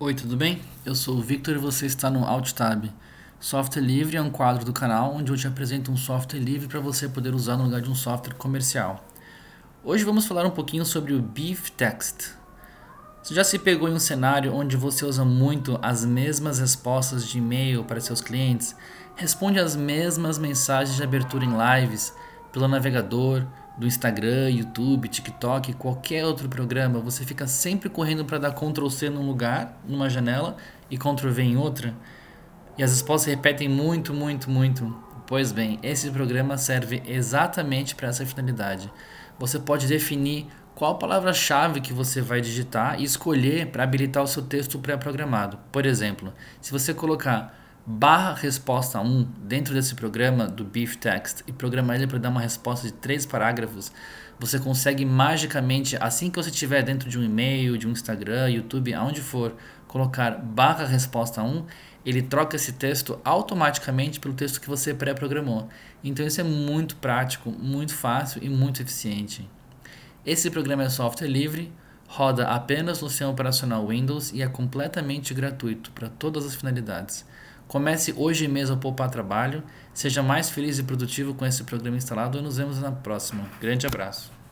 Oi, tudo bem? Eu sou o Victor e você está no AltTab. Software livre é um quadro do canal onde eu te apresento um software livre para você poder usar no lugar de um software comercial. Hoje vamos falar um pouquinho sobre o Beef Text. Você já se pegou em um cenário onde você usa muito as mesmas respostas de e-mail para seus clientes, responde as mesmas mensagens de abertura em lives pelo navegador, do Instagram, YouTube, TikTok, qualquer outro programa, você fica sempre correndo para dar Ctrl C num lugar, numa janela, e Ctrl V em outra, e as respostas repetem muito, muito, muito. Pois bem, esse programa serve exatamente para essa finalidade. Você pode definir qual palavra-chave que você vai digitar e escolher para habilitar o seu texto pré-programado. Por exemplo, se você colocar barra resposta 1 dentro desse programa do Beef Text e programar ele para dar uma resposta de três parágrafos, você consegue magicamente, assim que você estiver dentro de um e-mail, de um Instagram, YouTube, aonde for, colocar barra resposta 1, ele troca esse texto automaticamente pelo texto que você pré-programou. Então isso é muito prático, muito fácil e muito eficiente. Esse programa é software livre, roda apenas no sistema operacional Windows e é completamente gratuito para todas as finalidades. Comece hoje mesmo a poupar trabalho, seja mais feliz e produtivo com esse programa instalado e nos vemos na próxima. Grande abraço.